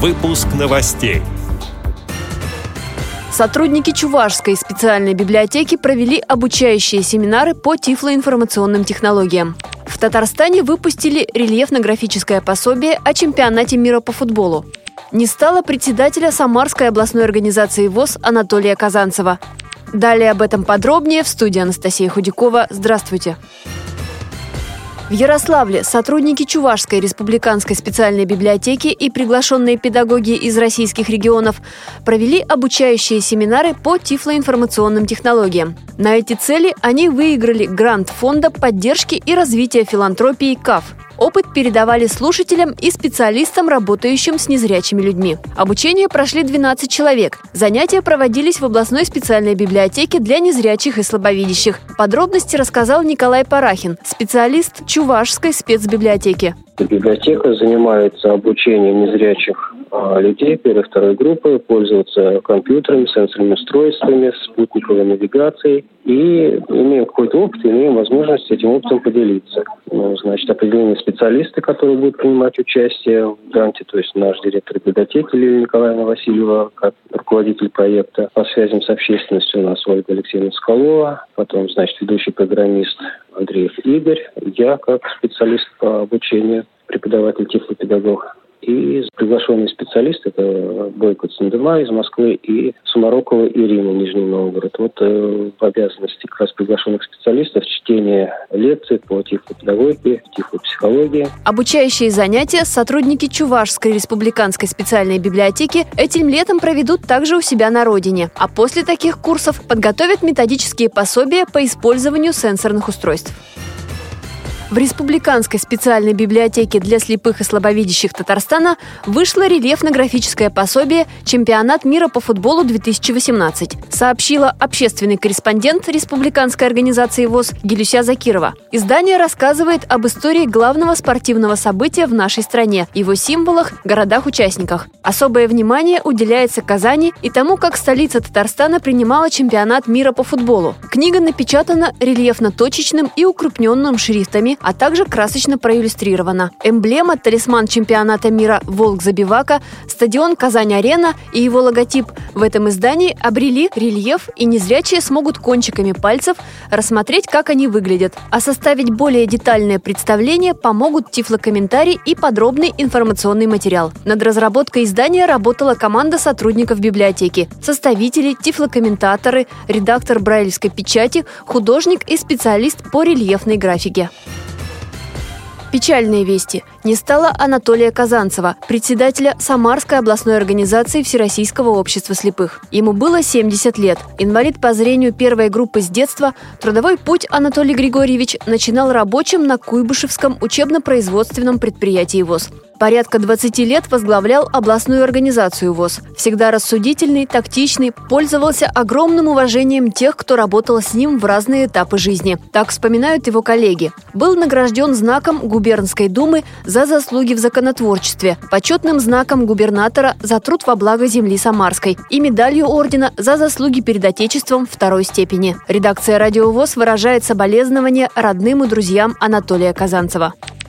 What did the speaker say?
Выпуск новостей. Сотрудники Чувашской специальной библиотеки провели обучающие семинары по тифлоинформационным технологиям. В Татарстане выпустили рельефно-графическое пособие о чемпионате мира по футболу. Не стало председателя Самарской областной организации ВОЗ Анатолия Казанцева. Далее об этом подробнее в студии Анастасия Худякова. Здравствуйте. В Ярославле сотрудники Чувашской республиканской специальной библиотеки и приглашенные педагоги из российских регионов провели обучающие семинары по тифлоинформационным технологиям. На эти цели они выиграли грант Фонда поддержки и развития филантропии КАФ – Опыт передавали слушателям и специалистам, работающим с незрячими людьми. Обучение прошли 12 человек. Занятия проводились в областной специальной библиотеке для незрячих и слабовидящих. Подробности рассказал Николай Парахин, специалист Чувашской спецбиблиотеки. Библиотека занимается обучением незрячих а, людей первой и второй группы пользоваться компьютерами, сенсорными устройствами, спутниковой навигацией. И имеем какой-то опыт, имеем возможность этим опытом поделиться. Ну, значит, определенные специалисты, которые будут принимать участие в гранте, то есть наш директор библиотеки Лилия Николаевна Васильева, как руководитель проекта по связям с общественностью у нас Ольга Алексеевна Скалова, потом, значит, ведущий программист Андреев Игорь, я как специалист по обучению, преподаватель тифлопедагог и приглашенные специалисты, это Бойко Цендема из Москвы и Сумарокова Ирина, Нижний Новгород. Вот э, в обязанности как раз приглашенных специалистов чтение лекций по тифлопедагогике, тифлопсихологии. Обучающие занятия сотрудники Чувашской республиканской специальной библиотеки этим летом проведут также у себя на родине. А после таких курсов подготовят методические пособия по использованию сенсорных устройств. В Республиканской специальной библиотеке для слепых и слабовидящих Татарстана вышло рельефно-графическое пособие «Чемпионат мира по футболу 2018», сообщила общественный корреспондент Республиканской организации ВОЗ Гелюся Закирова. Издание рассказывает об истории главного спортивного события в нашей стране, его символах, городах-участниках. Особое внимание уделяется Казани и тому, как столица Татарстана принимала чемпионат мира по футболу. Книга напечатана рельефно-точечным и укрупненным шрифтами, а также красочно проиллюстрирована. Эмблема, талисман чемпионата мира «Волк Забивака», стадион «Казань-Арена» и его логотип в этом издании обрели рельеф, и незрячие смогут кончиками пальцев рассмотреть, как они выглядят. А составить более детальное представление помогут тифлокомментарий и подробный информационный материал. Над разработкой издания работала команда сотрудников библиотеки, составители, тифлокомментаторы, редактор брайлевской печати, художник и специалист по рельефной графике. Печальные вести. Не стало Анатолия Казанцева, председателя Самарской областной организации Всероссийского общества слепых. Ему было 70 лет. Инвалид по зрению первой группы с детства, трудовой путь Анатолий Григорьевич начинал рабочим на Куйбышевском учебно-производственном предприятии ВОЗ. Порядка 20 лет возглавлял областную организацию ВОЗ. Всегда рассудительный, тактичный, пользовался огромным уважением тех, кто работал с ним в разные этапы жизни. Так вспоминают его коллеги. Был награжден знаком губернской думы за заслуги в законотворчестве, почетным знаком губернатора за труд во благо земли Самарской и медалью ордена за заслуги перед Отечеством второй степени. Редакция «Радио ВОЗ» выражает соболезнования родным и друзьям Анатолия Казанцева.